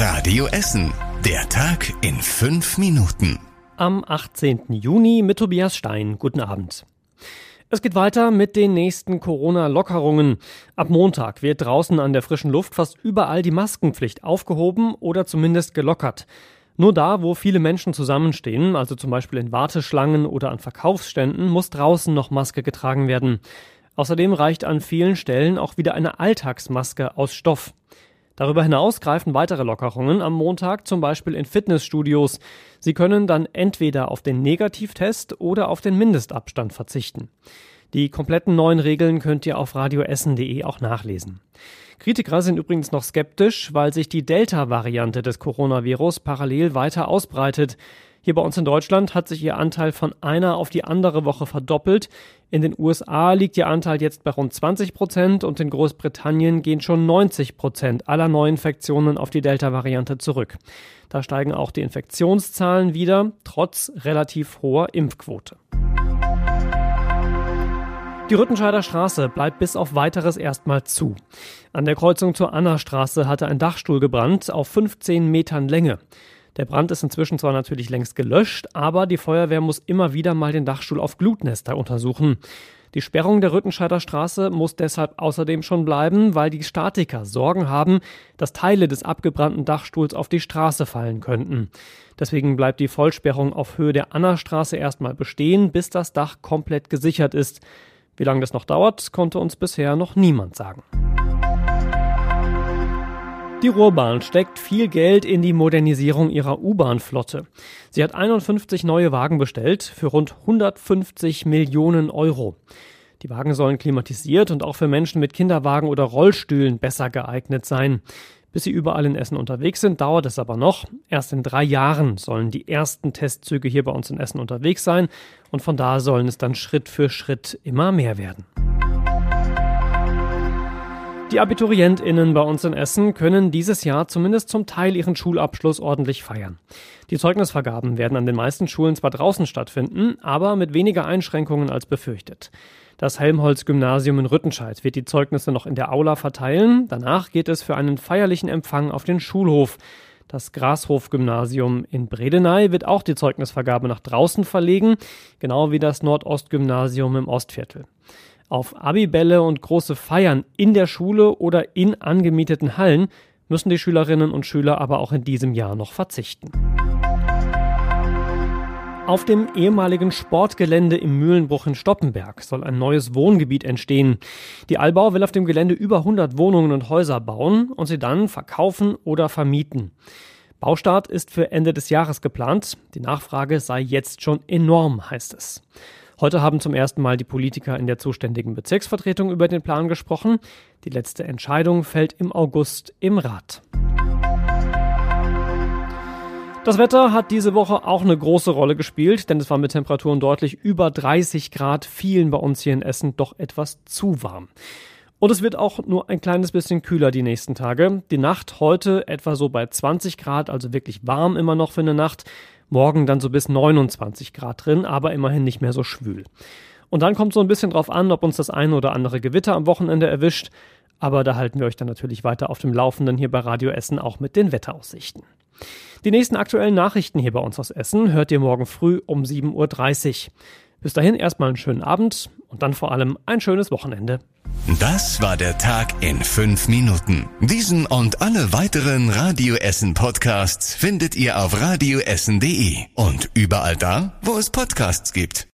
Radio Essen. Der Tag in fünf Minuten. Am 18. Juni mit Tobias Stein. Guten Abend. Es geht weiter mit den nächsten Corona-Lockerungen. Ab Montag wird draußen an der frischen Luft fast überall die Maskenpflicht aufgehoben oder zumindest gelockert. Nur da, wo viele Menschen zusammenstehen, also zum Beispiel in Warteschlangen oder an Verkaufsständen, muss draußen noch Maske getragen werden. Außerdem reicht an vielen Stellen auch wieder eine Alltagsmaske aus Stoff. Darüber hinaus greifen weitere Lockerungen am Montag, zum Beispiel in Fitnessstudios. Sie können dann entweder auf den Negativtest oder auf den Mindestabstand verzichten. Die kompletten neuen Regeln könnt ihr auf radioessen.de auch nachlesen. Kritiker sind übrigens noch skeptisch, weil sich die Delta-Variante des Coronavirus parallel weiter ausbreitet. Hier bei uns in Deutschland hat sich ihr Anteil von einer auf die andere Woche verdoppelt. In den USA liegt ihr Anteil jetzt bei rund 20 Prozent und in Großbritannien gehen schon 90 Prozent aller Neuinfektionen auf die Delta-Variante zurück. Da steigen auch die Infektionszahlen wieder, trotz relativ hoher Impfquote. Die Rüttenscheider Straße bleibt bis auf weiteres erstmal zu. An der Kreuzung zur Annastraße hatte ein Dachstuhl gebrannt auf 15 Metern Länge. Der Brand ist inzwischen zwar natürlich längst gelöscht, aber die Feuerwehr muss immer wieder mal den Dachstuhl auf Glutnester untersuchen. Die Sperrung der Rüttenscheider Straße muss deshalb außerdem schon bleiben, weil die Statiker Sorgen haben, dass Teile des abgebrannten Dachstuhls auf die Straße fallen könnten. Deswegen bleibt die Vollsperrung auf Höhe der Annastraße erstmal bestehen, bis das Dach komplett gesichert ist. Wie lange das noch dauert, konnte uns bisher noch niemand sagen. Die Ruhrbahn steckt viel Geld in die Modernisierung ihrer U-Bahn-Flotte. Sie hat 51 neue Wagen bestellt für rund 150 Millionen Euro. Die Wagen sollen klimatisiert und auch für Menschen mit Kinderwagen oder Rollstühlen besser geeignet sein. Bis sie überall in Essen unterwegs sind, dauert es aber noch. Erst in drei Jahren sollen die ersten Testzüge hier bei uns in Essen unterwegs sein und von da sollen es dann Schritt für Schritt immer mehr werden. Die AbiturientInnen bei uns in Essen können dieses Jahr zumindest zum Teil ihren Schulabschluss ordentlich feiern. Die Zeugnisvergaben werden an den meisten Schulen zwar draußen stattfinden, aber mit weniger Einschränkungen als befürchtet. Das Helmholtz-Gymnasium in Rüttenscheid wird die Zeugnisse noch in der Aula verteilen. Danach geht es für einen feierlichen Empfang auf den Schulhof. Das Grashof-Gymnasium in Bredeney wird auch die Zeugnisvergabe nach draußen verlegen, genau wie das Nordost-Gymnasium im Ostviertel. Auf Abibälle und große Feiern in der Schule oder in angemieteten Hallen müssen die Schülerinnen und Schüler aber auch in diesem Jahr noch verzichten. Auf dem ehemaligen Sportgelände im Mühlenbruch in Stoppenberg soll ein neues Wohngebiet entstehen. Die Allbau will auf dem Gelände über 100 Wohnungen und Häuser bauen und sie dann verkaufen oder vermieten. Baustart ist für Ende des Jahres geplant. Die Nachfrage sei jetzt schon enorm, heißt es. Heute haben zum ersten Mal die Politiker in der zuständigen Bezirksvertretung über den Plan gesprochen. Die letzte Entscheidung fällt im August im Rat. Das Wetter hat diese Woche auch eine große Rolle gespielt, denn es war mit Temperaturen deutlich über 30 Grad, vielen bei uns hier in Essen doch etwas zu warm. Und es wird auch nur ein kleines bisschen kühler die nächsten Tage. Die Nacht heute etwa so bei 20 Grad, also wirklich warm immer noch für eine Nacht. Morgen dann so bis 29 Grad drin, aber immerhin nicht mehr so schwül. Und dann kommt so ein bisschen drauf an, ob uns das eine oder andere Gewitter am Wochenende erwischt. Aber da halten wir euch dann natürlich weiter auf dem Laufenden hier bei Radio Essen auch mit den Wetteraussichten. Die nächsten aktuellen Nachrichten hier bei uns aus Essen hört ihr morgen früh um 7.30 Uhr. Bis dahin erstmal einen schönen Abend und dann vor allem ein schönes Wochenende. Das war der Tag in fünf Minuten. Diesen und alle weiteren Radio Essen Podcasts findet ihr auf radioessen.de und überall da, wo es Podcasts gibt.